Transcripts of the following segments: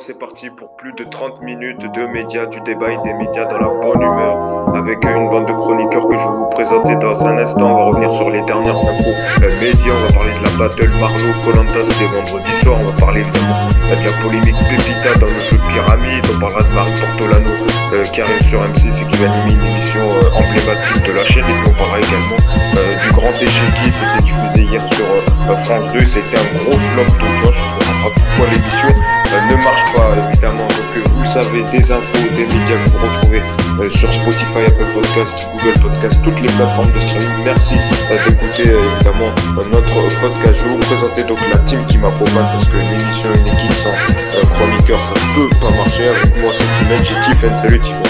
c'est parti pour plus de 30 minutes de médias, du débat et des médias dans la bonne humeur, avec une bande de chroniqueurs que je vais vous présenter dans un instant. On va revenir sur les dernières infos. Euh, médias, on va parler de la battle Marlowe Colanta, c'était vendredi soir, on va parler évidemment euh, de la polémique Pepita dans le jeu de pyramide, on parlera de Marie Portolano euh, qui arrive sur M6 et qui va animer une émission emblématique de la chaîne, et puis on parlera également du grand échiquier, c'était diffusé hier sur France 2, c'était un gros flop d'audience pourquoi l'émission euh, ne marche pas évidemment. Donc euh, vous le savez, des infos, des médias que vous retrouvez euh, sur Spotify, Apple Podcast, Google Podcast, toutes les plateformes de streaming. Merci d'écouter évidemment notre podcast. Je vais vous présenter donc la team qui m'accompagne parce qu'une émission, une équipe sans chroniqueur, ça ne peut pas marcher. Avec moi cette semaine, j'ai Tiffen. Salut Tiffen.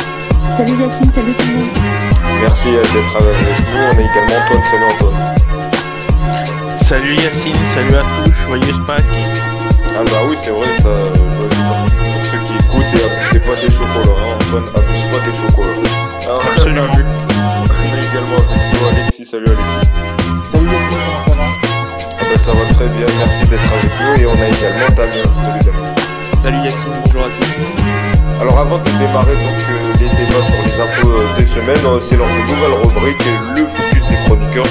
Salut Yacine, salut tout le monde. Merci d'être avec nous. On a également Antoine. Salut Antoine. Salut Yacine, salut à tous, joyeuse Pâques. Ah bah oui, c'est vrai, ça, je pour ceux qui écoutent et abusez pas des chocolats, hein. Antoine, abuse pas des chocolats. Alors, Absolument. On a également avec Alexis, salut Alexis. Salut ça va Ah bah ça va très bien, merci d'être avec nous et on a également Damien, salut Damien. Salut Yacine, bonjour à tous. Alors avant de démarrer euh, les débats sur les infos euh, des semaines, euh, c'est leur nouvelle rubrique, le focus des chroniqueurs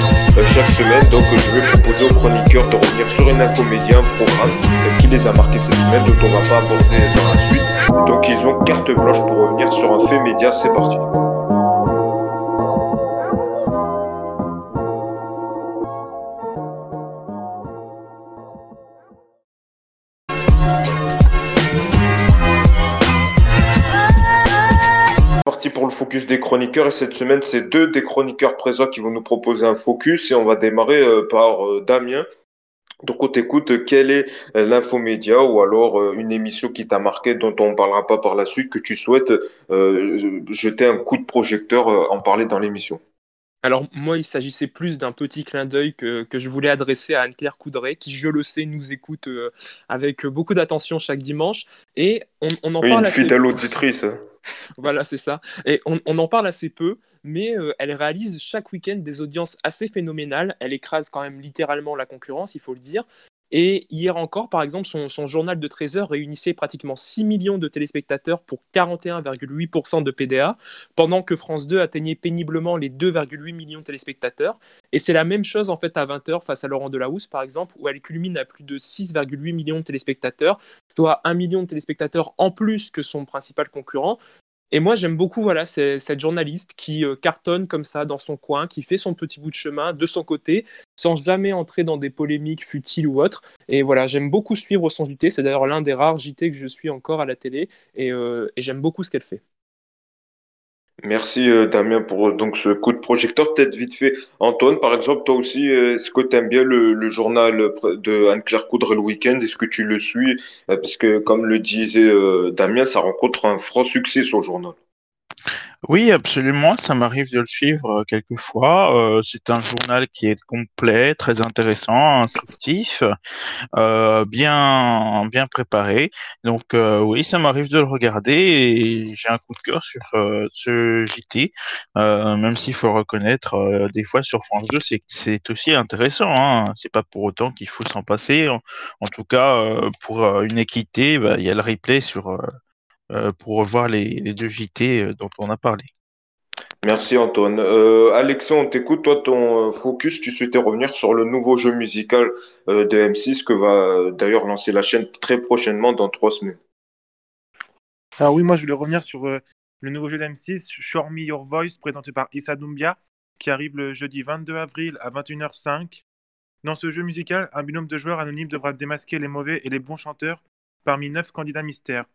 chaque semaine. Donc je vais proposer aux chroniqueurs de revenir sur une info média, un programme qui les a marqués cette semaine, dont on va pas aborder dans la suite. Donc ils ont carte blanche pour revenir sur un fait média, c'est parti. Focus des chroniqueurs et cette semaine, c'est deux des chroniqueurs présents qui vont nous proposer un focus et on va démarrer euh, par euh, Damien. Donc on t'écoute, quelle est euh, l'infomédia ou alors une émission qui t'a marqué dont on ne parlera pas par la suite, que tu souhaites jeter un coup de projecteur, en parler dans l'émission? Alors moi, il s'agissait plus d'un petit clin d'œil que, que, je voulais adresser à Anne-Claire Coudray, qui, je le sais, nous écoute avec beaucoup d'attention chaque dimanche. Et on, on en oui, parle une fidèle auditrice. voilà, c'est ça. Et on, en parle assez peu, mais euh, elle réalise chaque week-end des audiences assez phénoménales. Elle écrase quand même littéralement la concurrence, il faut le dire. Et hier encore, par exemple, son, journal de 13 heures réunissait pratiquement 6 millions de téléspectateurs pour 41,8% de PDA, pendant que France 2 atteignait péniblement les 2,8 millions de téléspectateurs. Et c'est la même chose en fait à 20h face à Laurent Delahousse, par exemple, où elle culmine à plus de 6,8 millions de téléspectateurs, soit 1 million de téléspectateurs en plus que son principal concurrent. Et moi, j'aime beaucoup voilà, cette journaliste qui euh, cartonne comme ça dans son coin, qui fait son petit bout de chemin de son côté, sans jamais entrer dans des polémiques futiles ou autres. Et voilà, j'aime beaucoup suivre son JT. C'est d'ailleurs l'un des rares JT que je suis encore à la télé. Et, euh, et j'aime beaucoup ce qu'elle fait. Merci euh, Damien pour euh, donc ce coup de projecteur. Peut-être vite fait, Antoine, par exemple, toi aussi, euh, est-ce que tu bien le, journal de Anne-Claire Coudre le week-end? Est-ce que tu le suis? Parce que, comme le disait Damien, ça rencontre un franc succès, son journal. Oui, absolument, ça m'arrive de le suivre, euh, quelquefois. Euh, c'est un journal qui est complet, très intéressant, instructif, euh, bien bien préparé. Donc, oui, ça m'arrive de le regarder et j'ai un coup de cœur sur, ce JT, même s'il faut reconnaître, des fois sur France 2, c'est c'est aussi intéressant, hein. C'est pas pour autant qu'il faut s'en passer. En tout cas, pour, une équité, bah, il y a le replay sur, pour revoir les, deux JT euh, dont on a parlé. Merci Antoine. Euh, Alexandre, on t'écoute. Toi, ton focus, tu souhaitais revenir sur le nouveau jeu musical de M6 que va d'ailleurs lancer la chaîne très prochainement dans trois semaines. Alors oui, moi je voulais revenir sur le nouveau jeu d'M6, Show Me Your Voice, présenté par Issa Doumbia, qui arrive le jeudi 22 avril à 21h05. Dans ce jeu musical, un binôme de joueurs anonymes devra démasquer les mauvais et les bons chanteurs parmi neuf candidats mystères.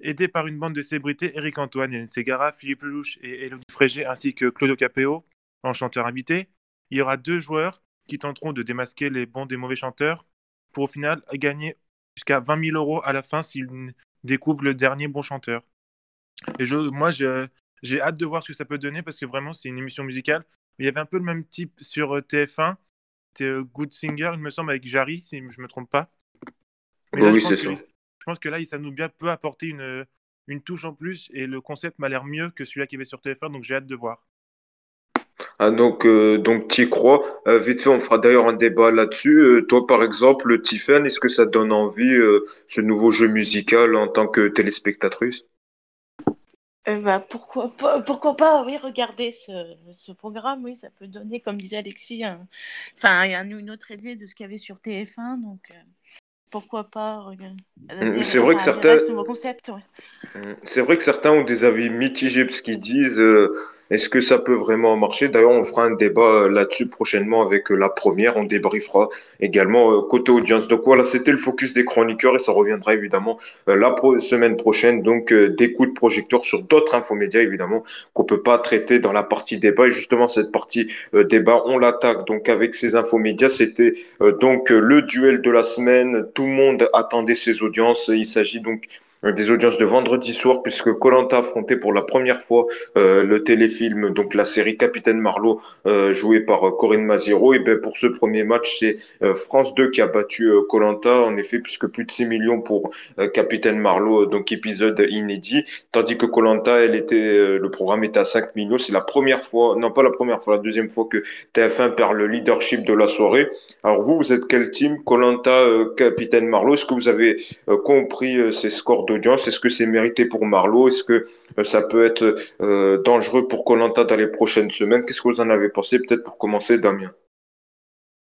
Aidé par une bande de célébrités, Eric Antoine, Hélène Ségara, Philippe Lelouch et Elodie Frégé, ainsi que Claudio Capéo, en chanteur invité, il y aura deux joueurs qui tenteront de démasquer les bons des mauvais chanteurs pour au final gagner jusqu'à 20 000 euros à la fin s'ils découvrent le dernier bon chanteur. Et je, moi, j'ai hâte de voir ce que ça peut donner parce que vraiment, c'est une émission musicale. Il y avait un peu le même type sur euh, TF1. C'était euh, Good Singer, il me semble, avec Jarry, si je ne me trompe pas. oui, c'est ça. Je pense que là, ça nous bien peut apporter une, une touche en plus et le concept m'a l'air mieux que celui-là qui avait sur téléphone, donc j'ai hâte de voir. Ah, donc, euh, donc tu y crois. Euh, vite fait, on fera d'ailleurs un débat là-dessus. Euh, toi, par exemple, Tiffen, est-ce que ça te donne envie, euh, ce nouveau jeu musical en tant que téléspectatrice? Euh, bah, pourquoi pas, pourquoi pas, oui, regarder ce, ce programme, oui, ça peut donner, comme disait Alexis, un- enfin, un- une autre idée de ce qu'il y avait sur TF1, donc euh, pourquoi pas des, C'est vrai que certains. Mm. C'est vrai que certains ont des avis mitigés parce qu'ils disent euh, est-ce que ça peut vraiment marcher? D'ailleurs, on fera un débat euh, là-dessus prochainement avec euh, la première. On débriefera également euh, côté audience. Donc voilà, c'était le focus des chroniqueurs et ça reviendra évidemment la semaine prochaine. Donc des coups de projecteur sur d'autres infomédias évidemment qu'on peut pas traiter dans la partie débat. Et justement, cette partie euh, débat, on l'attaque donc avec ces infomédias. C'était donc le duel de la semaine. Tout le monde attendait ces audiences. Il s'agit donc des audiences de vendredi soir puisque koh affrontait pour la première fois euh, le téléfilm, donc la série Capitaine Marlowe euh, jouée par euh, Corinne Maziro. Et ben pour ce premier match, c'est euh, France 2 qui a battu koh en effet, puisque plus de 6 millions pour euh, Capitaine Marlowe, donc épisode inédit, tandis que koh elle était, euh, le programme était à 5 millions. C'est la première fois, non pas la première fois, la deuxième fois que TF1 perd le leadership de la soirée. Alors vous, vous êtes quel team? euh, Capitaine Marlowe, est-ce que vous avez euh, compris euh, ces scores Est-ce que c'est mérité pour Marlowe? Est-ce que euh, ça peut être euh, dangereux pour koh dans les prochaines semaines? Qu'est-ce que vous en avez pensé? Peut-être pour commencer, Damien.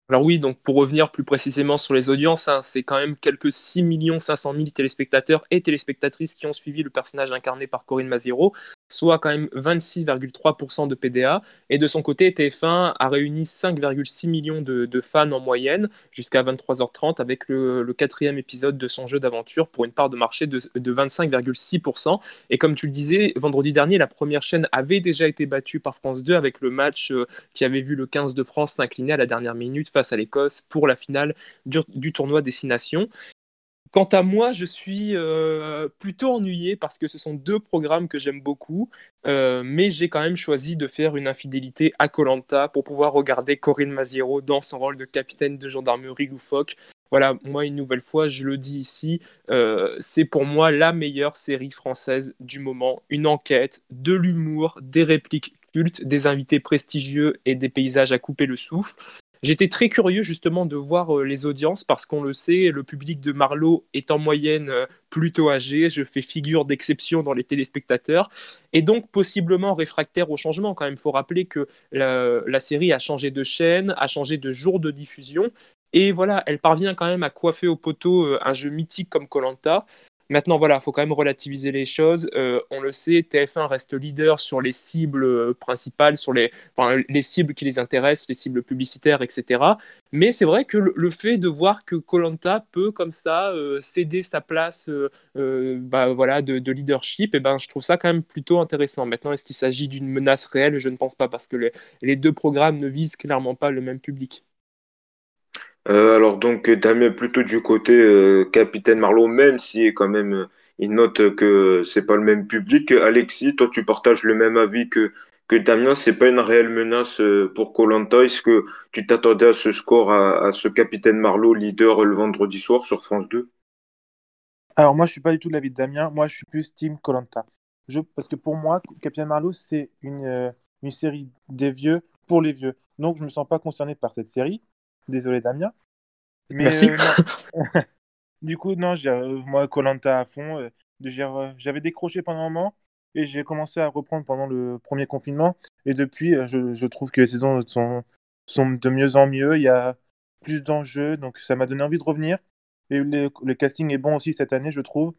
Alors oui, donc pour revenir plus précisément sur les audiences, hein, c'est quand même quelques 6 500 000 téléspectateurs et téléspectatrices qui ont suivi le personnage incarné par Corinne Maziro, soit quand même 26,3% de PDA. Et de son côté, TF1 a réuni 5,6 millions de, fans en moyenne jusqu'à 23h30 avec le, quatrième épisode de son jeu d'aventure pour une part de marché de, de 25,6%. Et comme tu le disais, vendredi dernier, la première chaîne avait déjà été battue par France 2 avec le match euh, qui avait vu le 15 de France s'incliner à la dernière minute face à l'Écosse pour la finale du, du tournoi Destination. Quant à moi, je suis euh, plutôt ennuyé parce que ce sont deux programmes que j'aime beaucoup, euh, mais j'ai quand même choisi de faire une infidélité à Colanta pour pouvoir regarder Corinne Maziero dans son rôle de capitaine de gendarmerie loufoque. Voilà, moi une nouvelle fois, je le dis ici, euh, c'est pour moi la meilleure série française du moment. Une enquête, de l'humour, des répliques cultes, des invités prestigieux et des paysages à couper le souffle. J'étais très curieux justement de voir euh, les audiences parce qu'on le sait, le public de Marlowe est en moyenne euh, plutôt âgé. Je fais figure d'exception dans les téléspectateurs et donc possiblement réfractaire au changement. Quand même, il faut rappeler que la, la, série a changé de chaîne, a changé de jour de diffusion. Et voilà, elle parvient quand même à coiffer au poteau euh, un jeu mythique comme Colanta. Maintenant, voilà, il faut quand même relativiser les choses. Euh, on le sait, TF1 reste leader sur les cibles euh, principales, sur les, enfin, les cibles qui les intéressent, les cibles publicitaires, etc. Mais c'est vrai que le, fait de voir que Colanta peut comme ça euh, céder sa place bah, voilà, de, de leadership, et ben, je trouve ça quand même plutôt intéressant. Maintenant, est-ce qu'il s'agit d'une menace réelle? Je ne pense pas, parce que les deux programmes ne visent clairement pas le même public. Euh, alors donc Damien plutôt du côté euh, Capitaine Marlowe, même si quand même euh, il note que c'est pas le même public. Alexis, toi tu partages le même avis que, que Damien, c'est pas une réelle menace pour Colanta. Est-ce que tu t'attendais à ce score, à, ce Capitaine Marlowe leader le vendredi soir sur France 2 Alors moi je suis pas du tout de l'avis de Damien, moi je suis plus Team Colanta. Parce que pour moi, Capitaine Marlowe c'est une, une série des vieux pour les vieux. Donc je me sens pas concerné par cette série. Désolé Damien. Mais Merci. Euh, du coup, non, euh, moi, Colanta à fond. Euh, J'avais décroché pendant un moment et j'ai commencé à reprendre pendant le premier confinement. Et depuis, je, je trouve que les saisons sont, sont de mieux en mieux. Il y a plus d'enjeux, donc ça m'a donné envie de revenir. Et le, le, casting est bon aussi cette année, je trouve.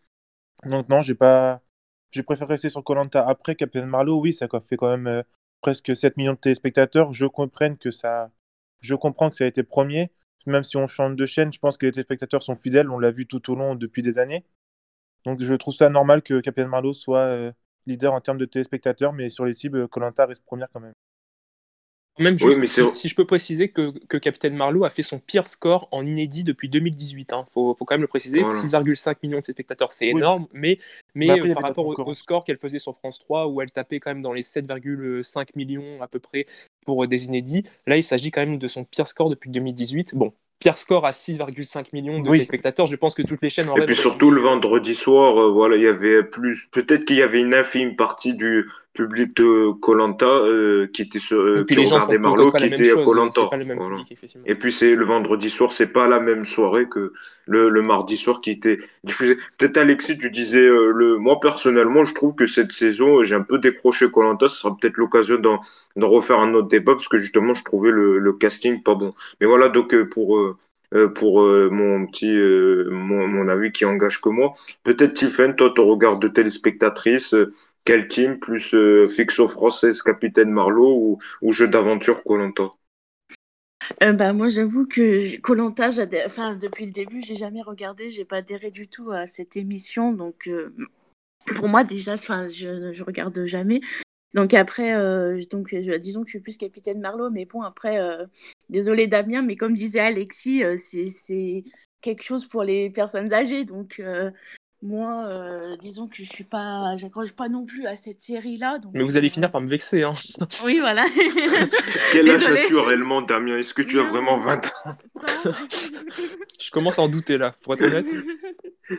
Donc non, j'ai pas, j'ai préféré rester sur Colanta. Après, Captain Marlowe, oui, ça fait quand même euh, presque 7 millions de téléspectateurs. Je comprends que ça, je comprends que ça a été premier. Même si on change de chaîne, je pense que les téléspectateurs sont fidèles. On l'a vu tout au long depuis des années. Donc je trouve ça normal que Captain Marlowe soit euh, leader en termes de téléspectateurs, mais sur les cibles, Colanta reste première quand même. Même juste, oui, si, si, je peux préciser que, que Capitaine Marlowe a fait son pire score en inédit depuis 2018. Il hein. faut, faut, quand même le préciser. Voilà. 6,5 millions de spectateurs, c'est oui. énorme. Mais, mais, mais après, euh, par rapport au, au, score qu'elle faisait sur France 3, où elle tapait quand même dans les 7,5 millions à peu près pour des inédits, là, il s'agit quand même de son pire score depuis 2018. Bon, pire score à 6,5 millions de oui. téléspectateurs. Je pense que toutes les chaînes en Et puis surtout le vendredi soir, euh, voilà, il y avait plus. Peut-être qu'il y avait une infime partie du public de Colanta euh, qui était sur, euh, qui regardait Marlowe qui était à chose, Colanta. Voilà. Et puis c'est le vendredi soir, c'est pas la même soirée que le, le mardi soir qui était diffusé. Peut-être Alexis, tu disais euh, le. Moi personnellement, je trouve que cette saison, j'ai un peu décroché Colanta. Ce sera peut-être l'occasion d'en d'en refaire un autre débat parce que justement, je trouvais le, le casting pas bon. Mais voilà, donc euh, pour euh, euh, pour euh, mon petit euh, mon, mon avis qui engage que moi. Peut-être Tiffen, toi, ton regard de téléspectatrice. euh, quel team plus euh, Fixo française Capitaine Marlowe ou, jeu d'aventure Colanta? Euh, bah, moi, j'avoue que Colanta, enfin, depuis le début, j'ai jamais regardé, j'ai pas adhéré du tout à cette émission. Donc, euh, pour moi, déjà, je, je regarde jamais. Donc, après, donc, disons que je suis plus Capitaine Marlowe, mais bon, après, désolé Damien, mais comme disait Alexis, c'est quelque chose pour les personnes âgées. Donc, moi, euh, disons que je suis pas, j'accroche pas non plus à cette série-là. Donc, Mais vous allez euh, finir par me vexer. Hein. Oui, voilà. Quel âge as-tu réellement, Damien? Est-ce que tu as vraiment 20 ans? Je commence à en douter là, pour être honnête.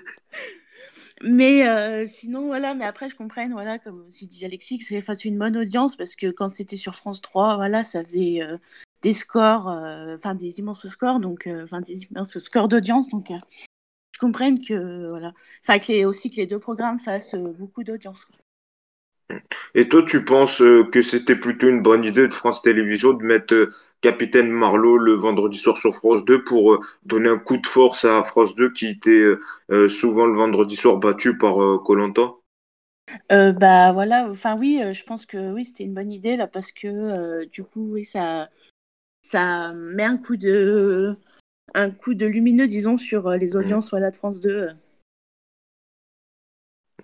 Mais euh, sinon, voilà, mais après, je comprends, voilà, comme aussi disait Alexis, que enfin, c'est une bonne audience parce que quand c'était sur France 3, voilà, ça faisait euh, des scores, euh, enfin des immenses scores, donc, euh, enfin des immenses scores d'audience, donc euh, je comprends que, voilà, enfin, que les, aussi que les deux programmes fassent euh, beaucoup d'audience. Et toi, tu penses euh, que c'était plutôt une bonne idée de France Télévisions de mettre euh, Capitaine Marlowe le vendredi soir sur France 2 pour euh, donner un coup de force à France 2 qui était euh, euh, souvent le vendredi soir battu par euh, koh Euh, bah voilà, enfin oui, euh, je pense que oui, c'était une bonne idée là parce que euh, du coup, oui, ça, ça met un coup de, un coup de lumineux, disons, sur euh, les audiences voilà, de France 2. euh.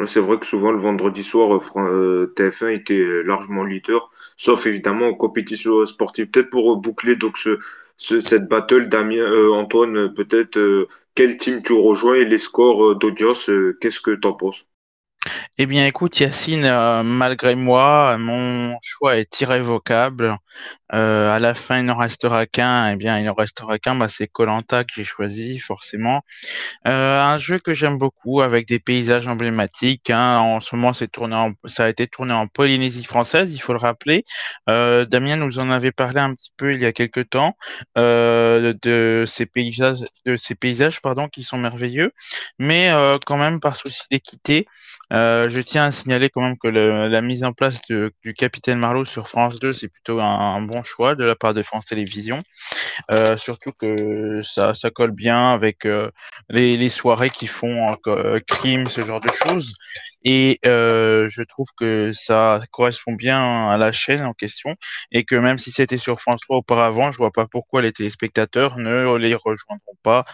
C'est vrai que souvent le vendredi soir, euh, Fran- euh, TF1 était largement leader, sauf évidemment en compétition sportive. Peut-être pour boucler donc ce, ce- cette battle, Damien, euh, Antoine, peut-être euh, quel team tu rejoins et les scores euh, d'audience, euh, qu'est-ce que t'en penses? Eh bien, écoute, Yacine, euh, malgré moi, mon choix est irrévocable. Euh, à la fin, il n'en restera qu'un. Eh bien, il n'en restera qu'un. Bah, c'est koh que j'ai choisi, forcément. Euh, un jeu que j'aime beaucoup avec des paysages emblématiques. hein. En ce moment, c'est tourné en- ça a été tourné en Polynésie française, il faut le rappeler. Euh, Damien nous en avait parlé un petit peu il y a quelques temps de ces paysages, de ces paysages pardon, qui sont merveilleux. Mais quand même, par souci d'équité, je tiens à signaler quand même que le, la mise en place de, du Capitaine Marlowe sur France 2, c'est plutôt un, bon choix de la part de France Télévisions. Euh, surtout que ça, colle bien avec euh, les, soirées qui font euh, crime, ce genre de choses. Et je trouve que ça correspond bien à la chaîne en question. Et que même si c'était sur France 3 auparavant, je vois pas pourquoi les téléspectateurs ne les rejoindront pas.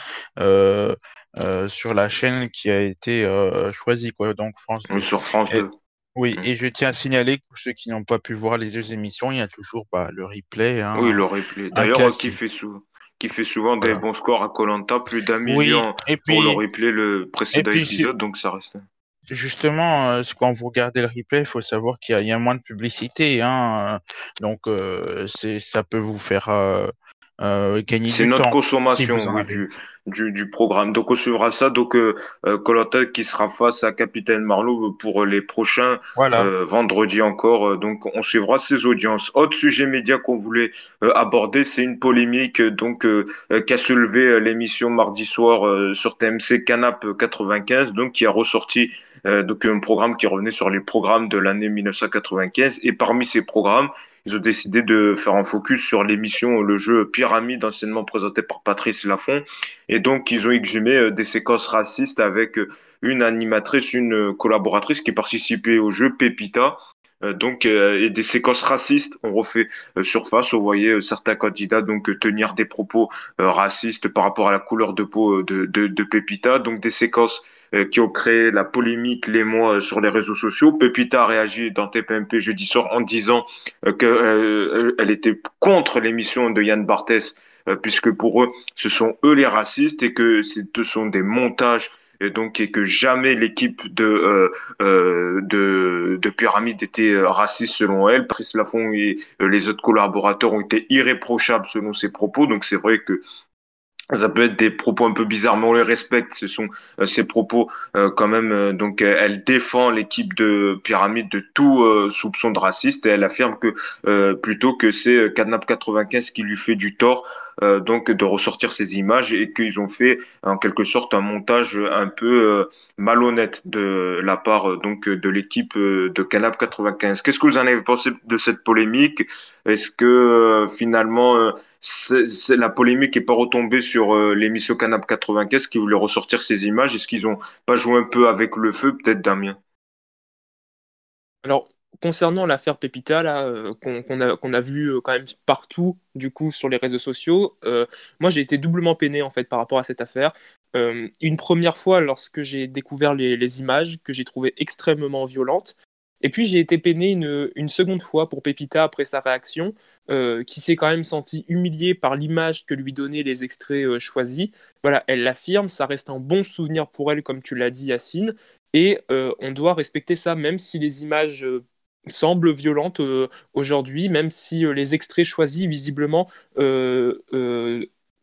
Sur la chaîne qui a été choisie. Quoi. Donc France 2, sur France 2. Oui, mm. et je tiens à signaler que pour ceux qui n'ont pas pu voir les deux émissions, il y a toujours bah, le replay. Hein. Oui, le replay. D'ailleurs, qui fait souvent des bons scores à Colanta, plus d'un million et puis, pour le replay le précédent épisode, donc ça reste. Justement, euh, quand vous regardez le replay, il faut savoir qu'il y, a moins de publicité, hein. donc euh, ça peut vous faire euh, euh, gagner C'est notre temps consommation oui, du, du, du programme. Donc on suivra ça. Donc euh, euh, qui sera face à Capitaine Marlowe pour les prochains Voilà. euh, vendredi encore. Donc on suivra ces audiences. Autre sujet média qu'on voulait aborder, c'est une polémique donc qu'a soulevé l'émission mardi soir sur TMC Canap 95, donc qui a ressorti euh, donc un programme qui revenait sur les programmes de l'année 1995. Et parmi ces programmes, ils ont décidé de faire un focus sur l'émission Le jeu Pyramide, anciennement présenté par Patrice Laffont. Et donc, ils ont exhumé euh, des séquences racistes avec euh, une animatrice, une collaboratrice qui participait au jeu Pépita. Euh, donc, et des séquences racistes ont refait surface. On voyait certains candidats donc tenir des propos racistes par rapport à la couleur de peau de, de, de Pépita. Donc, des séquences qui ont créé la polémique les mois euh, sur les réseaux sociaux. Pépita a réagi dans TPMP jeudi soir en disant euh, qu'elle était contre l'émission de Yann Barthès, euh, puisque pour eux, ce sont eux les racistes et que ce sont des montages et donc et que jamais l'équipe de, euh, euh, de de Pyramide était euh, raciste selon elle. Patrice Laffont et euh, les autres collaborateurs ont été irréprochables selon ses propos. Donc c'est vrai que ça peut être des propos un peu bizarres, mais on les respecte. Ce sont euh, ces propos euh, quand même. euh, donc, euh, elle défend l'équipe de Pyramide de tout soupçon de raciste et elle affirme que plutôt que c'est Cadnap 95 qui lui fait du tort, euh, donc de ressortir ces images et qu'ils ont fait en quelque sorte un montage un peu euh, malhonnête de la part euh, donc de l'équipe de Canap 95. Qu'est-ce que vous en avez pensé de cette polémique? Est-ce que finalement la polémique n'est pas retombée sur l'émission Canap 95 qui voulait ressortir ces images? Est-ce qu'ils ont pas joué un peu avec le feu, peut-être Damien? Alors, concernant l'affaire Pépita, là, euh, qu'on a, qu'on a vu euh, quand même partout, du coup, sur les réseaux sociaux, euh, moi, j'ai été doublement peiné, en fait, par rapport à cette affaire. Euh, une première fois, lorsque j'ai découvert les, images, que j'ai trouvées extrêmement violentes. Et puis, j'ai été peiné une, seconde fois pour Pépita après sa réaction, qui s'est quand même senti humiliée par l'image que lui donnaient les extraits choisis. Voilà, elle l'affirme, ça reste un bon souvenir pour elle, comme tu l'as dit, Yacine. Et on doit respecter ça, même si les images semblent violentes euh, aujourd'hui, même si euh, les extraits choisis, visiblement, euh,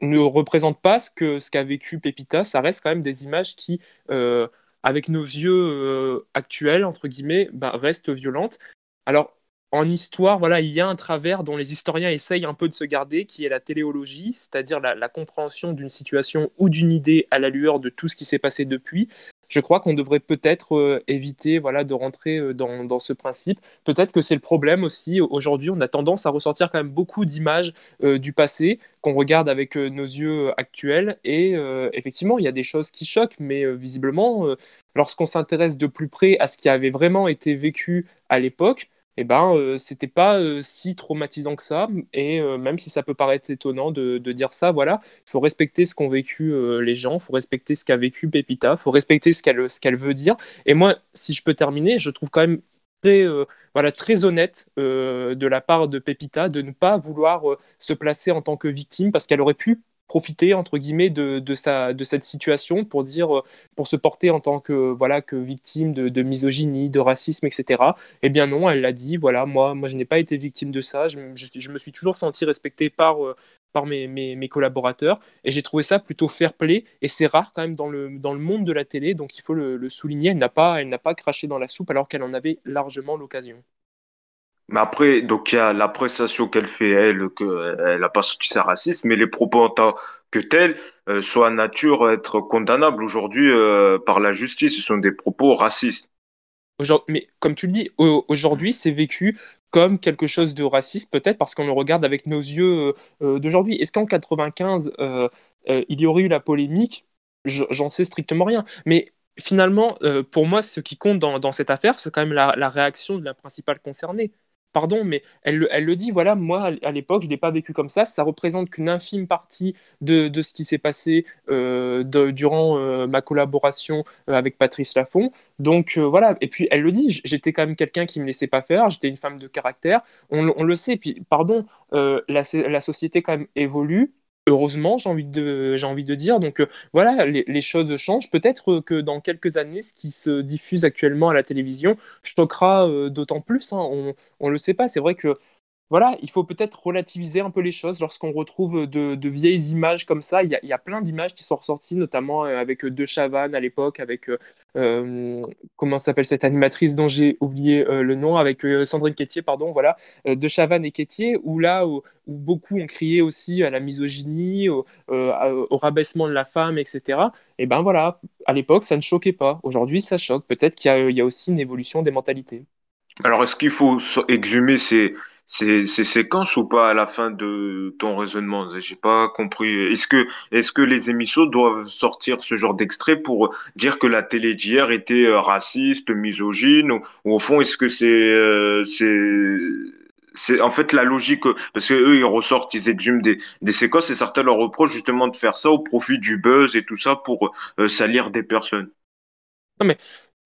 ne représentent pas ce que ce qu'a vécu Pépita. Ça reste quand même des images qui, avec nos yeux actuels, entre guillemets, bah, restent violentes. Alors, en histoire, voilà, il y a un travers dont les historiens essayent un peu de se garder, qui est la téléologie, c'est-à-dire la compréhension d'une situation ou d'une idée à la lueur de tout ce qui s'est passé depuis. Je crois qu'on devrait peut-être euh, éviter voilà, de rentrer euh, dans, dans ce principe. Peut-être que c'est le problème aussi. Aujourd'hui, on a tendance à ressortir quand même beaucoup d'images euh, du passé qu'on regarde avec nos yeux actuels. Et effectivement, il y a des choses qui choquent, mais visiblement, lorsqu'on s'intéresse de plus près à ce qui avait vraiment été vécu à l'époque, eh ben, euh, c'était pas euh, si traumatisant que ça. Et euh, même si ça peut paraître étonnant de, dire ça, voilà, il faut respecter ce qu'ont vécu euh, les gens, il faut respecter ce qu'a vécu Pépita, il faut respecter ce qu'elle ce qu'elle veut dire. Et moi, si je peux terminer, je trouve quand même très, voilà, très honnête de la part de Pépita de ne pas vouloir se placer en tant que victime parce qu'elle aurait pu profiter entre guillemets de, de, sa, de cette situation pour dire euh, pour se porter en tant que voilà que victime de, misogynie de racisme etc eh bien non elle l'a dit voilà moi moi je n'ai pas été victime de ça. Je, je, me suis toujours senti respecté par euh, par mes, mes, mes collaborateurs. Et j'ai trouvé ça plutôt fair play. Et c'est rare quand même dans le, dans le monde de la télé. Donc il faut le, le souligner elle n'a pas elle n'a pas craché dans la soupe alors qu'elle en avait largement l'occasion Mais après, donc il y a l'appréciation qu'elle fait, elle, qu'elle n'a pas sorti sa racisme, mais les propos en tant que tels euh, sont à nature être condamnables aujourd'hui euh, par la justice. Ce sont des propos racistes. Mais comme tu le dis, au- aujourd'hui, c'est vécu comme quelque chose de raciste, peut-être parce qu'on le regarde avec nos yeux euh, d'aujourd'hui. Est-ce qu'en 95, euh, euh, il y aurait eu la polémique? Je- J'en sais strictement rien. Mais finalement, pour moi, ce qui compte dans, cette affaire, c'est quand même la, la réaction de la principale concernée. Pardon, mais elle, le- dit, voilà, moi, à l'époque, je ne l'ai pas vécu comme ça. Ça représente qu'une infime partie de, de ce qui s'est passé euh, durant euh, ma collaboration euh, avec Patrice Laffont. Donc voilà, et puis elle le dit, j'étais quand même quelqu'un qui me laissait pas faire, j'étais une femme de caractère, on, le- on le sait, puis pardon, la, la société quand même évolue, heureusement j'ai envie de, dire, donc euh, voilà, les, choses changent, peut-être que dans quelques années, ce qui se diffuse actuellement à la télévision choquera euh, d'autant plus, hein, on, on le sait pas, c'est vrai que voilà, il faut peut-être relativiser un peu les choses lorsqu'on retrouve de, vieilles images comme ça. Il y a, plein d'images qui sont ressorties, notamment euh, avec euh, De Chavannes à l'époque, avec euh, comment s'appelle cette animatrice dont j'ai oublié le nom, avec Sandrine Quétier, pardon, voilà, De Chavannes et Quétier, où là, où, beaucoup ont crié aussi à la misogynie, au, rabaissement de la femme, etc. Et ben voilà, à l'époque, ça ne choquait pas. Aujourd'hui, ça choque. Peut-être qu'il y y a aussi une évolution des mentalités. Alors, est-ce qu'il faut exhumer ces, ces, ces séquences ou pas à la fin de ton raisonnement? J'ai pas compris. Est-ce que, est-ce que les émissions doivent sortir ce genre d'extrait pour dire que la télé d'hier était euh, raciste, misogyne, ou, au fond, est-ce que c'est, euh, c'est, c'est en fait la logique, parce que eux, ils ressortent, ils exhument des, des séquences et certains leur reprochent justement de faire ça au profit du buzz et tout ça pour euh, salir des personnes. Non, mais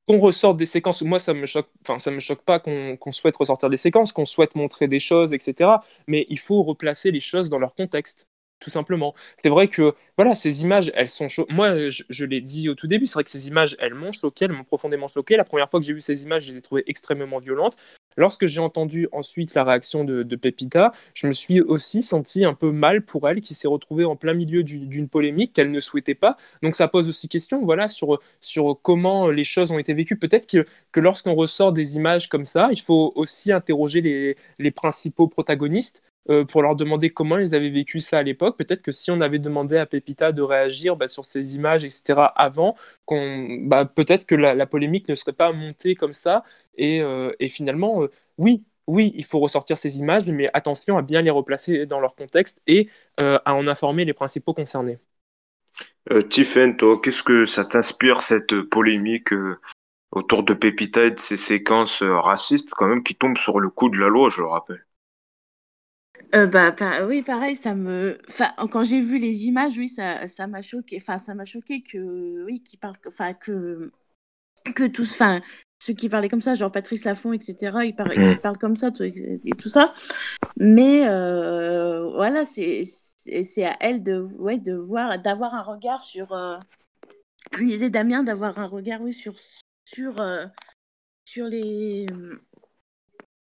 qu'on ressorte des séquences, moi ça me choque, enfin ça me choque pas qu'on souhaite ressortir des séquences, qu'on souhaite montrer des choses, etc. Mais il faut replacer les choses dans leur contexte, tout simplement. C'est vrai que voilà, ces images, elles sont cho- Moi, je, je l'ai dit au tout début, c'est vrai que ces images, elles m'ont choqué, elles m'ont profondément choqué. La première fois que j'ai vu ces images, je les ai trouvées extrêmement violentes. Lorsque j'ai entendu ensuite la réaction de, Pepita, je me suis aussi senti un peu mal pour elle qui s'est retrouvée en plein milieu d'une polémique qu'elle ne souhaitait pas. Donc ça pose aussi question voilà, sur, sur comment les choses ont été vécues. Peut-être que, que lorsqu'on ressort des images comme ça, il faut aussi interroger les, les principaux protagonistes euh, pour leur demander comment ils avaient vécu ça à l'époque. Peut-être que si on avait demandé à Pepita de réagir bah, sur ces images, etc., avant, bah, peut-être que la, polémique ne serait pas montée comme ça. Et, euh, finalement, euh, oui, oui, il faut ressortir ces images, mais attention à bien les replacer dans leur contexte et à en informer les principaux concernés. Tiffen, toi, qu'est-ce que ça t'inspire cette polémique autour de Pepita et de ces séquences racistes quand même qui tombent sur le coup de la loi, je le rappelle? Euh, bah, oui, pareil, ça me enfin, quand j'ai vu les images, oui, ça ça m'a choqué enfin, ça m'a choqué que oui, qui parle enfin, que que tous enfin, ceux qui parlaient comme ça, genre Patrice Laffont etc., ils parlent ils mmh. parlent comme ça, tout et tout ça. Mais heu, voilà, c'est c'est à elle de ouais, de voir d'avoir un regard sur, comme disait Damien, d'avoir un regard, oui, sur sur, heu, sur les,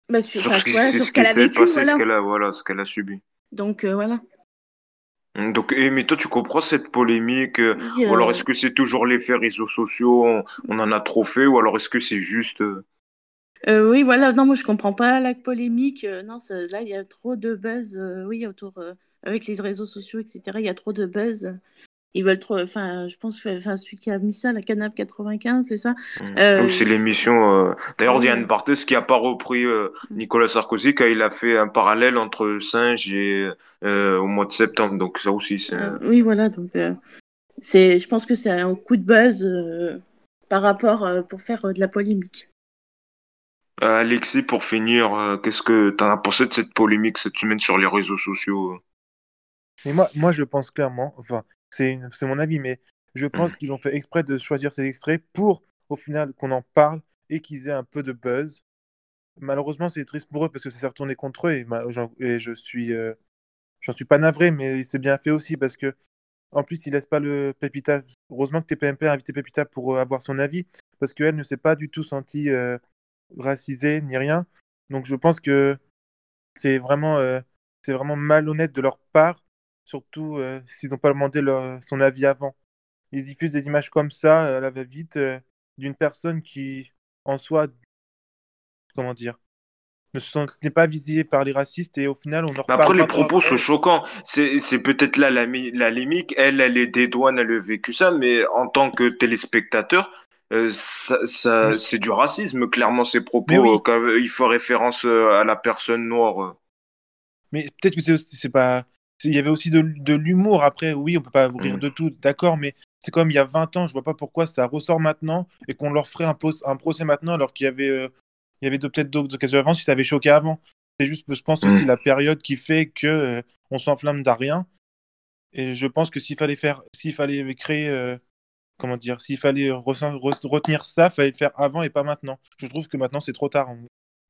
bah, sur, sur, ce qu'elle a vécu, voilà. ce qu'elle a, voilà, ce qu'elle a subi. Donc euh, voilà. Hum, donc, et, mais toi, tu comprends cette polémique euh, Ou alors, est-ce que c'est toujours l'effet réseaux sociaux on, en a trop fait Ou alors, est-ce que c'est juste. Euh... oui, voilà. Non, moi, je comprends pas la polémique. non, ça, là, il y a trop de buzz. oui, autour. avec les réseaux sociaux, etc. Il y a trop de buzz. Ils veulent trop. Enfin, je pense enfin, celui qui a mis ça, la Canap 95, c'est ça? Mmh. euh, C'est l'émission. Euh... D'ailleurs, Diane Barthès qui n'a pas repris euh, mmh. Nicolas Sarkozy quand il a fait un parallèle entre singe et euh, au mois de septembre. Donc, ça aussi, c'est. oui, voilà. Donc, c'est, je pense que c'est un coup de buzz par rapport pour faire de la polémique. Alexis, pour finir, qu'est-ce que tu en as pensé de cette polémique cette semaine sur les réseaux sociaux mais moi, moi, je pense clairement, enfin, c'est mon avis, mais je mmh. pense qu'ils ont fait exprès de choisir ces extraits pour, au final, qu'on en parle et qu'ils aient un peu de buzz. Malheureusement, c'est triste pour eux parce que ça s'est retourné contre eux et, et je suis, euh, j'en suis pas navré, mais c'est bien fait aussi parce que, en plus, ils laissent pas le Pépita. Heureusement que TPMP a invité Pépita pour euh, avoir son avis parce qu'elle ne s'est pas du tout sentie euh, racisée ni rien. Donc, je pense que c'est vraiment, c'est vraiment malhonnête de leur part surtout euh, s'ils n'ont pas demandé son avis avant. Ils diffusent des images comme ça, à la va-vite, euh, d'une personne qui, en soi, comment dire, ne n'est pas visée par les racistes et au final on en Après les propos sont choquants. C'est peut-être là la, la limite. Elle, elle est des douanes, elle a vécu ça, mais en tant que téléspectateur, euh, ça, c'est du racisme, clairement, ces propos. quand il faut référence à la personne noire. Mais peut-être que c'est pas il y avait aussi de, de l'humour. Après, oui, on peut pas rire mmh. de tout, d'accord, mais c'est comme il y a 20 ans, je vois pas pourquoi ça ressort maintenant et qu'on leur ferait un, un, procès maintenant alors qu'il y avait, euh, il y avait peut-être d'autres occasions avant si ça avait choqué avant. C'est juste, je pense aussi mmh. la période qui fait que euh, on s'enflamme d'un rien. Et je pense que s'il fallait faire, s'il fallait créer, euh, comment dire, s'il fallait retenir ça, il fallait le faire avant et pas maintenant. Je trouve que maintenant c'est trop tard.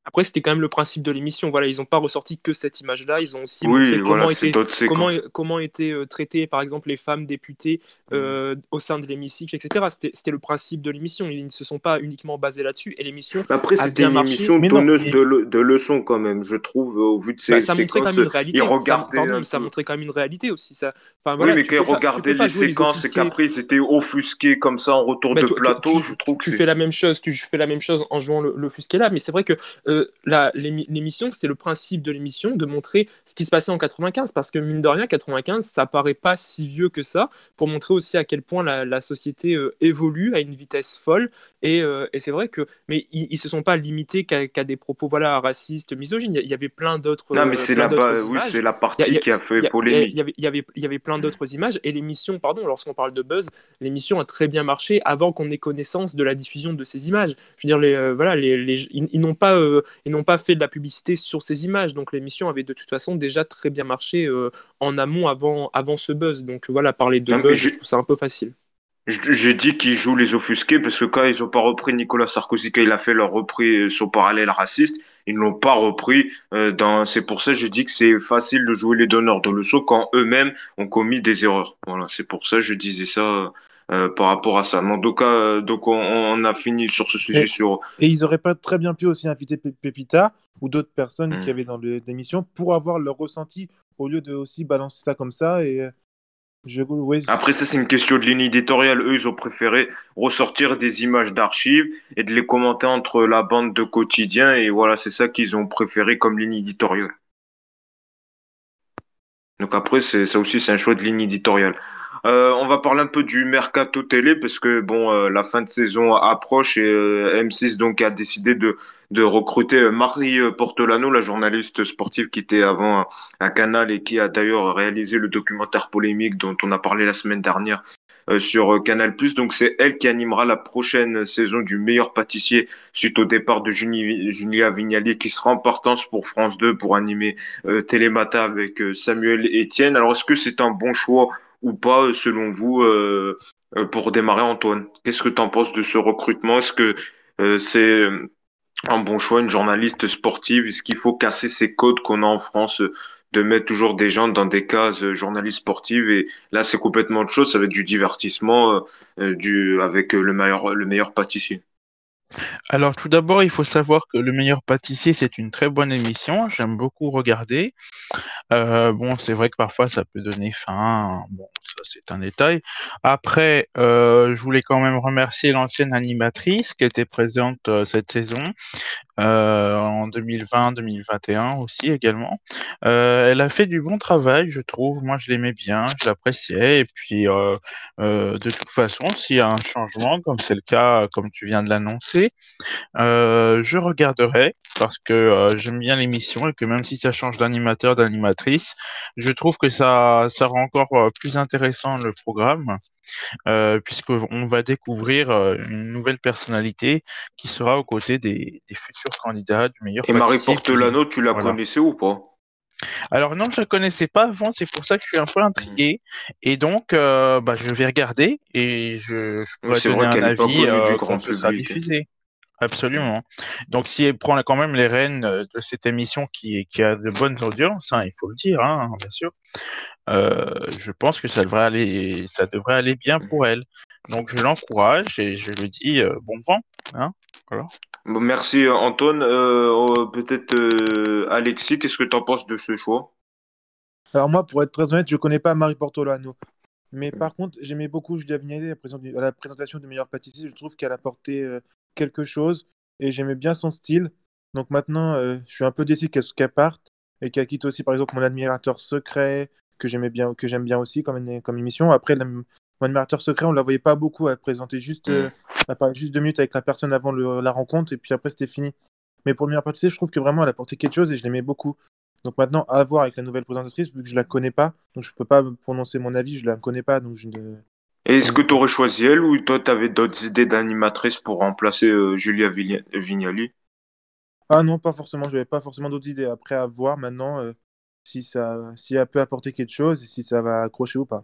Après, c'était quand même le principe de l'émission. Voilà, ils n'ont pas ressorti que cette image-là. Ils ont aussi montré comment, étaient, comment, comment, étaient euh, traitées, par exemple, les femmes députées mmh. euh, au sein de l'hémicycle, etc. C'était le principe de l'émission. Ils ne se sont pas uniquement basés là-dessus. Et l'émission. Après, c'était une émission donneuse de, de, leçons, quand même, je trouve, au vu de ces. Bah, ça montrait quand même une réalité. Ça, pardon, ça montrait quand même une réalité aussi. Ça. Enfin, voilà, oui, mais quand regardaient les séquences et qu'après, c'était offusqué comme ça en retour bah, de plateau, je trouve que. Tu fais la même chose, tu fais la même chose en jouant le, fusqué là, mais c'est vrai que euh, l'émission, c'était le principe de l'émission de montrer ce qui se passait en 95, parce que mine de rien, 95, ça paraît pas si vieux que ça, pour montrer aussi à quel point la, société euh, évolue à une vitesse folle. Et, euh, et c'est vrai que, mais ils, ne se sont pas limités qu'à des propos voilà racistes, misogynes. Il y avait plein d'autres. Non, mais c'est la, oui, c'est la partie qui a fait polémique. Il y avait, il y avait, il y avait plein d'autres images. Et l'émission, pardon, lorsqu'on parle de buzz, l'émission a très bien marché avant qu'on ait connaissance de la diffusion de ces images. Je veux dire, les, euh, voilà, les, les, ils, n'ont pas, ils n'ont pas fait de la publicité sur ces images. Donc l'émission avait de toute façon déjà très bien marché euh, en amont avant, avant ce buzz. Donc voilà, parler de buzz, je... trouve ça un peu facile. J'ai dit qu'ils jouent les offusqués parce que quand ils n'ont pas repris Nicolas Sarkozy, quand il a fait leur repris son parallèle raciste, ils ne l'ont pas repris. Euh, dans... C'est pour ça que je dis que c'est facile de jouer les donneurs de leçons quand eux-mêmes ont commis des erreurs. Voilà, c'est pour ça que je disais ça euh, par rapport à ça. En tout cas, donc on, a fini sur ce sujet. Et, sur... et ils auraient pas très bien pu aussi inviter Pépita ou d'autres personnes Mm. qui avaient dans l'émission pour avoir leur ressenti au lieu de aussi balancer ça comme ça. Et euh, je, ouais, Après, ça, c'est une question de ligne éditoriale. Eux, ils ont préféré ressortir des images d'archives et de les commenter entre la bande de quotidien. Et voilà, c'est ça qu'ils ont préféré comme ligne éditoriale. Donc après, c'est ça aussi, c'est un choix de ligne éditoriale. Euh, on va parler un peu du mercato télé parce que bon, euh, la fin de saison approche et euh, M6 donc a décidé de recruter Marie Portolano, la journaliste sportive qui était avant à Canal et qui a d'ailleurs réalisé le documentaire polémique dont on a parlé la semaine dernière sur Canal+. Donc c'est elle qui animera la prochaine saison du meilleur pâtissier suite au départ de Julia Vignali qui sera en partance pour France 2 pour animer Télémata avec Samuel Etienne. Alors est-ce que c'est un bon choix ou pas euh, selon vous euh, euh, pour démarrer Antoine? Qu'est-ce que tu en penses de ce recrutement? Est-ce que c'est un bon choix, une journaliste sportive? Est-ce qu'il faut casser ces codes qu'on a en France de mettre toujours des gens dans des cases journalistes sportives? Et là, c'est complètement autre chose. Ça va être du divertissement du, avec le meilleur, le meilleur pâtissier. Alors tout d'abord, il faut savoir que Le Meilleur Pâtissier, c'est une très bonne émission. J'aime beaucoup regarder. Euh, bon, c'est vrai que parfois ça peut donner faim. Bon, ça c'est un détail. Après, euh, je voulais quand même remercier l'ancienne animatrice qui était présente euh, cette saison euh, en 2020-2021 aussi également. Euh, elle a fait du bon travail, je trouve. Moi, je l'aimais bien, je l'appréciais. Et puis, euh, euh, de toute façon, s'il y a un changement, comme c'est le cas, comme tu viens de l'annoncer, je regarderai parce que j'aime bien l'émission et que même si ça change d'animateur, d'animatrice, je trouve que ça, ça rend encore plus intéressant le programme euh, puisqu'on va découvrir euh, une nouvelle personnalité qui sera aux côtés des, des futurs candidats du meilleur Et Marie pâtissier. qui- tu la voilà. connaissais ou pas? Alors non, je ne connaissais pas avant, c'est pour ça que je suis un peu intrigué. Et donc, euh, bah, je vais regarder et je, je pourrai c'est donner vrai un qu'elle est pas avis du euh, grand quand ce sera public. diffusé. Absolument. Donc, si elle prend quand même les rênes euh, de cette émission qui, qui a de bonnes audiences, hein, il faut le dire, hein, bien sûr, euh, je pense que ça devrait aller, ça devrait aller bien pour elle. Donc, je l'encourage et je lui dis euh, bon vent. Hein, voilà. Bon, merci Antoine. Euh, euh, peut-être euh, Alexis, qu'est-ce que tu en penses de ce choix? Alors moi, pour être très honnête, je connais pas Marie Portolano. Mais par contre, j'aimais beaucoup Julia Vignali à la présentation du meilleur pâtissier. Je trouve qu'elle apportait euh, quelque chose et j'aimais bien son style. Donc maintenant, euh, je suis un peu déçu qu'elle qu'elle parte et qu'elle quitte aussi, par exemple, mon admirateur secret que j'aimais bien, que j'aime bien aussi comme, comme émission. Après, la- mon admirateur secret, on la voyait pas beaucoup. Elle présentait juste, euh, elle parlait juste deux minutes avec la personne avant le- la rencontre et puis après c'était fini. Mais pour le meilleur je trouve que vraiment elle apportait quelque chose et je l'aimais beaucoup. Donc maintenant, à voir avec la nouvelle présentatrice, vu que je la connais pas, donc je peux pas prononcer mon avis, je la connais pas, donc je ne... Est-ce que tu aurais choisi elle ou toi, tu avais d'autres idées d'animatrice pour remplacer euh, Julia Vigna- Vignali? Ah non, pas forcément, je n'avais pas forcément d'autres idées. Après, à voir maintenant euh, si ça, si elle peut apporter quelque chose et si ça va accrocher ou pas.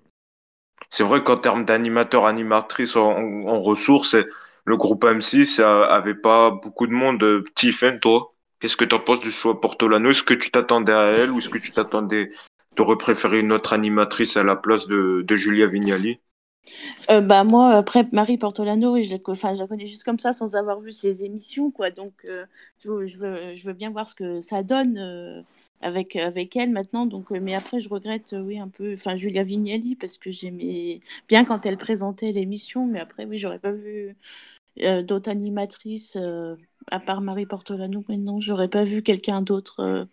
C'est vrai qu'en termes d'animateur, animatrice en, ressources, le groupe M6 a- avait pas beaucoup de monde. Euh, Tiffen, toi, qu'est-ce que tu en penses du choix Portolano? Est-ce que tu t'attendais à elle ou est-ce que tu t'attendais, t'aurais préféré une autre animatrice à la place de, de Julia Vignali? Euh, bah moi après Marie Portolano je la, je connais juste comme ça sans avoir vu ses émissions quoi. Donc euh, je, veux, bien voir ce que ça donne euh, avec avec elle maintenant. Donc mais après je regrette oui un peu enfin Julia Vignali parce que j'aimais bien quand elle présentait l'émission. Mais après oui j'aurais pas vu d'autres animatrices à part Marie Portolano. Maintenant j'aurais pas vu quelqu'un d'autre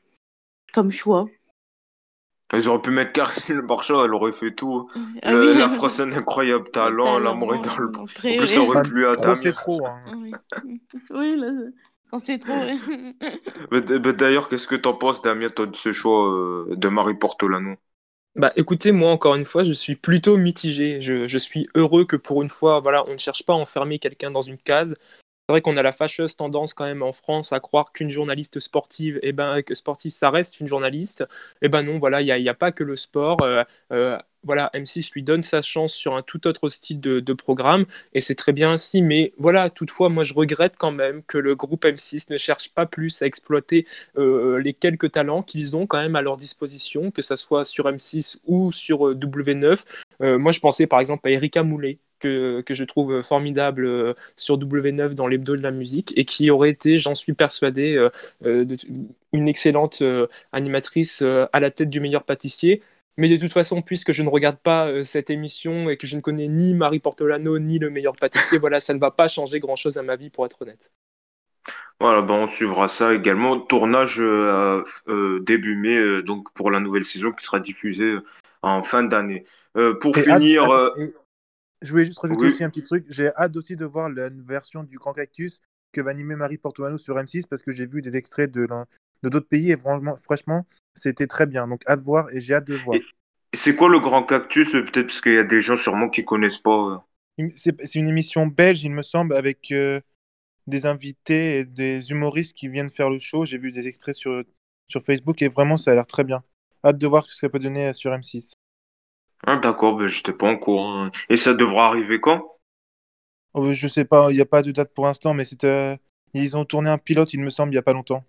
comme choix Ils auraient pu mettre Karine Le Marchand, elle aurait fait tout. Ah Le- oui. La France un incroyable talent, l'amour est dans le. En Après, plus, ça aurait plu à c'est trop. hein. Oui, là, c'est- quand c'est trop. mais D'ailleurs, qu'est-ce que t'en penses, Damien, toi, de ce choix euh, de Marie Portolano? Bah écoutez, moi encore une fois, je suis plutôt mitigé. Je, je suis heureux que pour une fois, voilà, on ne cherche pas à enfermer quelqu'un dans une case. C'est vrai qu'on a la fâcheuse tendance quand même en France à croire qu'une journaliste sportive, eh ben, que sportive, ça reste une journaliste. Eh ben non, voilà, il n'y a, pas que le sport. Euh, euh, voilà, M6 lui donne sa chance sur un tout autre style de, programme et c'est très bien ainsi. Mais voilà, toutefois, moi je regrette quand même que le groupe M6 ne cherche pas plus à exploiter euh, les quelques talents qu'ils ont quand même à leur disposition, que ce soit sur M6 ou sur euh, W9. Euh, moi je pensais par exemple à Erika Moulet que, que je trouve formidable euh, sur W9 dans l'hebdo de la musique et qui aurait été, j'en suis persuadé, euh, euh, de- une excellente euh, animatrice euh, à la tête du meilleur pâtissier. Mais de toute façon, puisque je ne regarde pas euh, cette émission et que je ne connais ni Marie Portolano ni le meilleur pâtissier, voilà, ça ne va pas changer grand-chose à ma vie pour être honnête. Voilà, ben on suivra ça également. Tournage euh, euh, début mai, euh, donc pour la nouvelle saison qui sera diffusée en fin d'année. Euh, pour Et finir, attends, euh, et je voulais juste rajouter oui. aussi un petit truc. J'ai hâte aussi de voir la version du Grand Cactus que va animer Marie Portoano sur M6 parce que j'ai vu des extraits de d'autres pays et franchement, franchement, c'était très bien. Donc hâte de voir et j'ai hâte de voir. Et- c'est quoi le grand cactus? Peut-être parce qu'il y a des gens sûrement qui connaissent pas. euh. C'est une émission belge, il me semble, avec euh, des invités et des humoristes qui viennent faire le show. J'ai vu des extraits sur, sur Facebook et vraiment, ça a l'air très bien. Hâte de voir ce que ça peut donner euh, sur M6. Ah, d'accord, ben j'étais pas en courant. Et ça devra arriver quand? Oh, euh, je sais pas, il n'y a pas de date pour l'instant, mais c'est, euh, ils ont tourné un pilote, il me semble, il n'y a pas longtemps.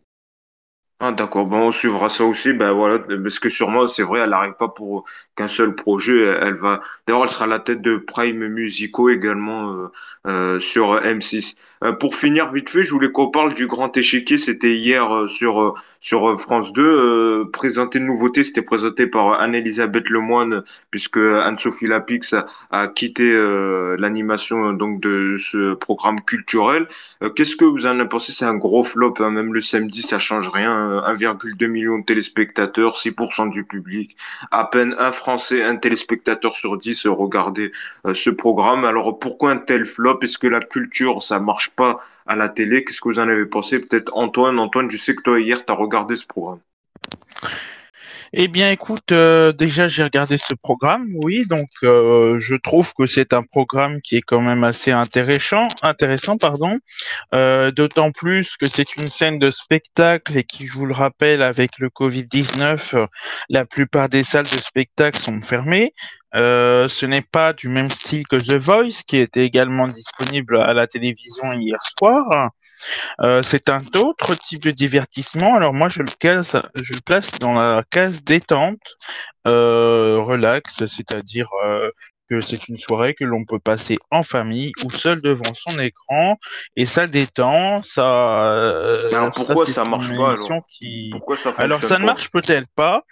Ah, d'accord, ben on suivra ça aussi. Ben voilà, parce que sûrement, c'est vrai, elle n'arrive pas pour qu'un seul projet. Elle, elle va. D'ailleurs, elle sera à la tête de Prime Musico également euh, euh, sur M6. Euh, pour finir vite fait, je voulais qu'on parle du Grand Échiquier. C'était hier euh, sur euh, sur France 2. Euh, présenté de nouveauté, c'était présenté par Anne-Elisabeth Lemoine, puisque Anne-Sophie Lapix a, quitté l'animation donc de ce programme culturel. Qu'est-ce que vous en pensé? C'est un gros flop, hein. Même le samedi, ça change rien. Euh, 1,2 million de téléspectateurs, 6% du public. À peine un Français, un téléspectateur sur 10 regardait ce programme. Alors pourquoi un tel flop? Est-ce que la culture, ça marche pas à la télé? Qu'est-ce que vous en avez pensé? Peut-être Antoine. Antoine, je sais que toi, hier, tu as regardé ce programme. Eh bien, écoute, euh, déjà j'ai regardé ce programme, oui, donc euh, je trouve que c'est un programme qui est quand même assez intéressant, intéressant, pardon. Euh, D'autant plus que c'est une scène de spectacle et qui, je vous le rappelle, avec le Covid-19, euh, la plupart des salles de spectacle sont fermées. Euh, ce n'est pas du même style que The Voice, qui était également disponible à la télévision hier soir. Euh, c'est un autre type de divertissement. Alors moi, je le, case, je le place dans la case détente, euh, relax, c'est-à-dire euh, que c'est une soirée que l'on peut passer en famille ou seul devant son écran, et ça détend. Ça, euh, alors pourquoi ça une marche pas, alors? émission qui... Pourquoi ça Alors ça ne marche peut-être pas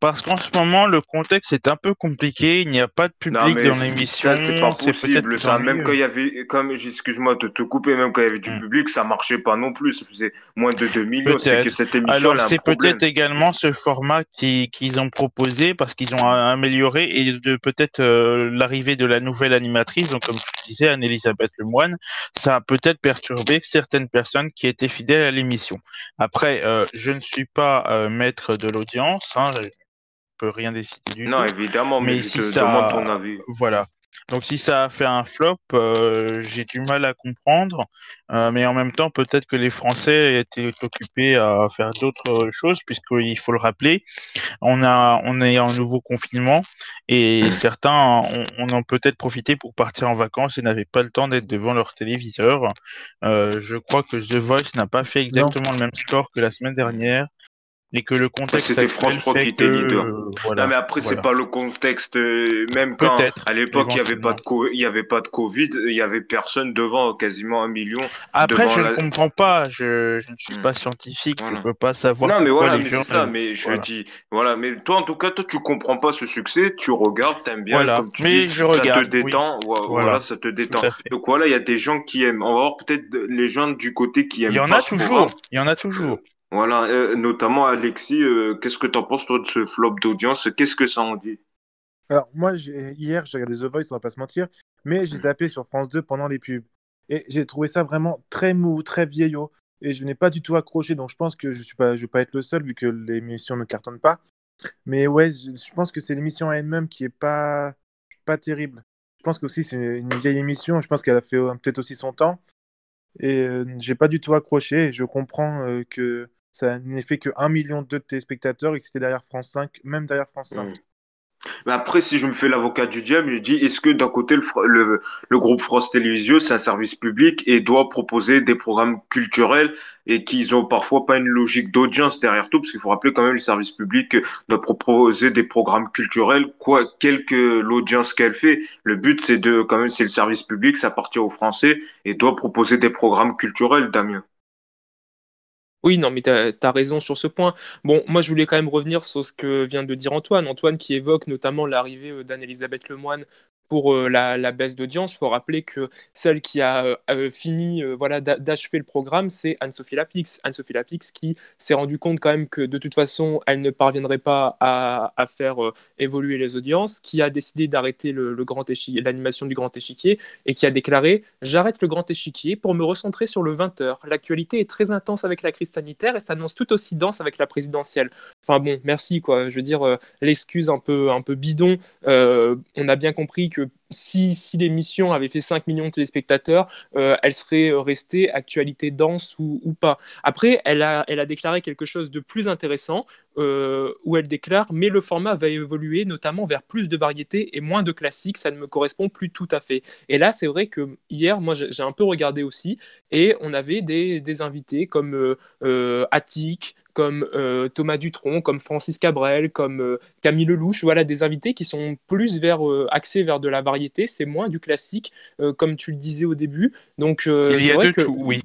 parce qu'en ce moment le contexte est un peu compliqué. Il n'y a pas de public dans ça, l'émission. c'est pas possible, ça. Même quand il y avait, comme, excuse-moi de te couper, même quand il y avait du Hmm. public, ça marchait pas non plus. Ça faisait moins de 2 millions. C'est que cette émission, Alors c'est peut-être également ce format qui- qu'ils ont proposé parce qu'ils ont a- amélioré et de peut-être euh, l'arrivée de la nouvelle animatrice, donc comme tu disais Anne-Elisabeth Lemoine, ça a peut-être perturbé certaines personnes qui étaient fidèles à l'émission. Après, euh, je ne suis pas euh, maître de l'audience, hein, je ne peux rien décider du Non, tout. évidemment, mais Mais je si te ça- demande ton avis. Voilà. Donc si ça a fait un flop, euh, j'ai du mal à comprendre. Euh, mais en même temps, peut-être que les Français étaient occupés à faire d'autres choses, puisqu'il faut le rappeler, on a, on est en nouveau confinement et certains ont, on en peut-être profité pour partir en vacances et n'avaient pas le temps d'être devant leur téléviseur. Euh, je crois que The Voice n'a pas fait exactement le même score que la semaine dernière et que le contexte C'était France 3 fait qui était leader. euh, voilà. non, mais après, voilà. c'est pas le contexte. euh, Même quand, Peut-être, à l'époque, il y avait pas de co- il y avait pas de Covid, il y avait personne devant, quasiment un million. Après, je la- ne comprends pas. Je, je ne suis Hmm. pas scientifique. Voilà. Je peux pas savoir Non, mais voilà, les mais gens. c'est ça. euh, Mais je voilà. dis, voilà. Mais toi, en tout cas, toi, tu comprends pas ce succès. Tu regardes, t'aimes bien, Voilà. comme tu Mais dis, je ça regarde, te détend. Voilà, Voilà. ça te détend. Donc voilà, il y a des gens qui aiment. On va voir peut-être les gens du côté qui aiment Il y en a toujours. Il y en a toujours. Voilà, euh, notamment Alexis, euh, qu'est-ce que t'en penses toi de ce flop d'audience? Qu'est-ce que ça en dit? Alors, moi, hier, j'ai regardé The Voice, on va pas se mentir, mais j'ai Mm. zappé sur France 2 pendant les pubs. Et j'ai trouvé ça vraiment très mou, très vieillot. Et je n'ai pas du tout accroché, donc je pense que je je vais pas être le seul vu que l'émission ne cartonne pas. Mais ouais, je, je pense que c'est l'émission en elle-même qui est pas, pas terrible. Je pense qu'aussi c'est une vieille émission, je pense qu'elle a fait euh, peut-être aussi son temps. Et euh, j'ai pas du tout accroché. Et je comprends que ça n'ait fait que 1 million de téléspectateurs et que c'était derrière France 5, même derrière France 5. Mm. Mais après, si je me fais l'avocat du diable, je dis, est-ce que d'un côté, le groupe France Télévisions, c'est un service public et doit proposer des programmes culturels et qu'ils ont parfois pas une logique d'audience derrière tout, parce qu'il faut rappeler quand même le service public doit proposer des programmes culturels, quoi, quelle que l'audience qu'elle fait. Le but, c'est de, quand même, c'est le service public, ça appartient aux Français et doit proposer des programmes culturels, Damien. Oui, non, mais tu as, raison sur ce point. Bon, moi, je voulais quand même revenir sur ce que vient de dire Antoine. Antoine qui évoque notamment l'arrivée euh, d'Anne-Elisabeth Lemoine pour euh, la, baisse d'audience. Il faut rappeler que celle qui a euh, euh fini voilà, d'achever le programme, c'est Anne-Sophie Lapix. Anne-Sophie Lapix qui s'est rendu compte quand même que de toute façon, elle ne parviendrait pas à, faire évoluer les audiences, qui a décidé d'arrêter le, l'animation du grand échiquier et qui a déclaré J'arrête le grand échiquier pour me recentrer sur le 20h. L'actualité est très intense avec la crise sanitaire et s'annonce tout aussi dense avec la présidentielle. Enfin bon, merci quoi. Je veux dire, l'excuse un peu, un peu bidon. on a bien compris que si, si l'émission avait fait 5 millions de téléspectateurs, euh, elle serait restée actualité dense ou, pas. Après, elle a, déclaré quelque chose de plus intéressant, euh, où elle déclare « Mais le format va évoluer, notamment vers plus de variété et moins de classiques, ça ne me correspond plus tout à fait. » Et là, c'est vrai que hier, moi, j'ai un peu regardé aussi, et on avait des, des invités comme euh, euh Attic, comme euh, Thomas Dutronc, comme Francis Cabrel, comme euh, Camille Lelouch, voilà des invités qui sont plus vers euh, axés vers de la variété, c'est moins du classique, comme tu le disais au début. Donc il y a de tout, oui.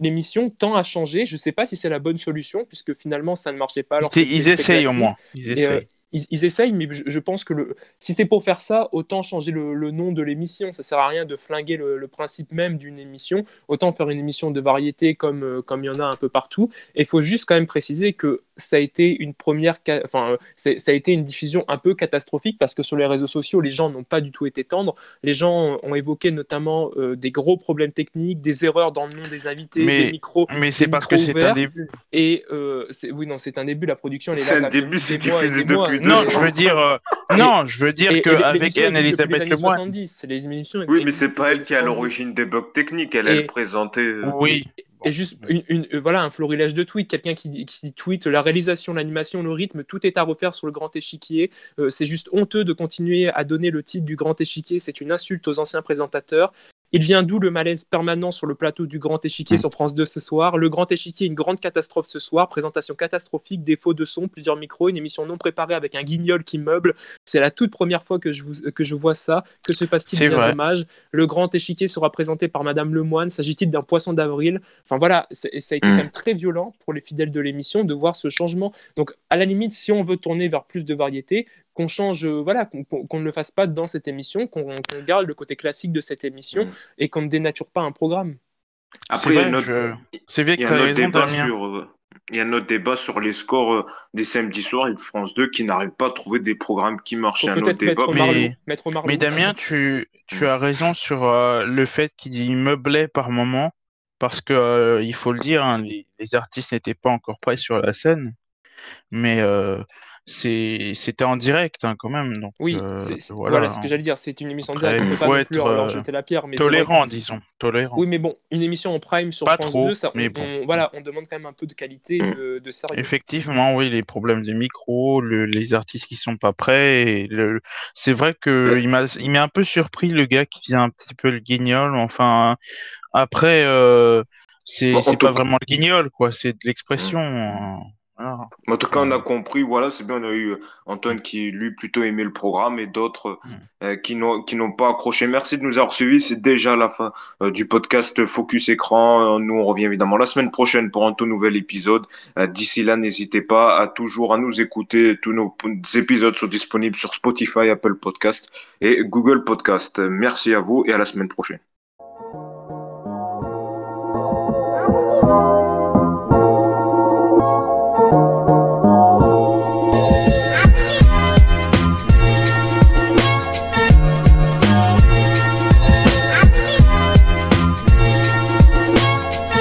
L'émission tend à changer. Je ne sais pas si c'est la bonne solution, puisque finalement ça ne marchait pas. Alors ils, ils essayent au moins. Ils essayent ils, ils, essayent, mais je, je pense que le, si c'est pour faire ça, autant changer le, le nom de l'émission. Ça sert à rien de flinguer le, le principe même d'une émission. Autant faire une émission de variété comme euh, comme il y en a un peu partout. Et il faut juste quand même préciser que ça a été une première, enfin ça a été une diffusion un peu catastrophique parce que sur les réseaux sociaux, les gens n'ont pas du tout été tendres. Les gens ont évoqué notamment euh, des gros problèmes techniques, des erreurs dans le nom des invités, mais, des micros. Mais c'est parce que c'est un début. Et euh, oui, non, c'est un début. La production, elle est là. C'est un début, c'est diffusé depuis non, je veux dire, euh, non, je veux dire qu'avec Anne-Elisabeth Lemoine. Oui, mais c'est pas elle qui est à l'origine des bugs techniques, elle, elle présentait. Euh... Oui. Et juste une, une, euh, voilà, un florilège de tweets, quelqu'un qui, qui tweet la réalisation, l'animation, le rythme, tout est à refaire sur le grand échiquier. Euh, c'est juste honteux de continuer à donner le titre du grand échiquier, c'est une insulte aux anciens présentateurs. Il vient d'où le malaise permanent sur le plateau du Grand Échiquier sur France 2 ce soir? Le Grand Échiquier, une grande catastrophe ce soir. Présentation catastrophique, défaut de son, plusieurs micros, une émission non préparée avec un guignol qui meuble. C'est la toute première fois que je, vous, que je vois ça. Que se passe-t-il? Bien dommage Le Grand Échiquier sera présenté par Madame Lemoine. S'agit-il d'un poisson d'avril? Enfin voilà, ça a été mmh. quand même très violent pour les fidèles de l'émission de voir ce changement. Donc à la limite, si on veut tourner vers plus de variété, qu'on change, voilà, qu'on qu ne le fasse pas dans cette émission, qu'on qu garde le côté classique de cette émission mmh. et qu'on ne dénature pas un programme. Après, c'est vrai, je... vrai que tu as raison, Damien. Sur, euh, il y a notre débat sur les scores euh, des samedis soirs et de France 2 qui n'arrivent pas à trouver des programmes qui marchent. Il y a un autre débat. Mais, mais Damien, tu, tu as raison sur euh, le fait qu'il meublait par moment, parce que euh, il faut le dire, hein, les, les, artistes n'étaient pas encore prêts sur la scène. Mais euh, c'était en direct hein, quand même. Donc, oui, euh, voilà, voilà, ce que j'allais dire. C'est une émission Après, direct. On peut pas non plus leur jeter la pierre. Mais tolérant, disons. Tolérant. Oui, mais bon, une émission en prime sur pas France trop, 2, ça, on, mais bon. on, voilà, on demande quand même un peu de qualité, Mm. de, de sérieux. Effectivement, oui, les problèmes des micros, le, les artistes qui sont pas prêts. le- C'est vrai que il m'a il m'a un peu surpris le gars qui faisait un petit peu le guignol. Enfin, après, euh, c'est Bon, en pas cas- vraiment le guignol, quoi. C'est de l'expression. euh, voilà. En tout cas, on a compris, voilà, c'est bien, on a eu euh, Antoine qui, lui, plutôt aimé le programme et d'autres euh, qui n'ont qui n'ont pas accroché. Merci de nous avoir suivis. C'est déjà la fin euh, du podcast Focus Écran. Euh, nous, on revient évidemment la semaine prochaine pour un tout nouvel épisode. Euh, D'ici là, n'hésitez pas à toujours à nous écouter. Tous nos épisodes sont disponibles sur Spotify, Apple Podcast et Google Podcast. Merci à vous et à la semaine prochaine.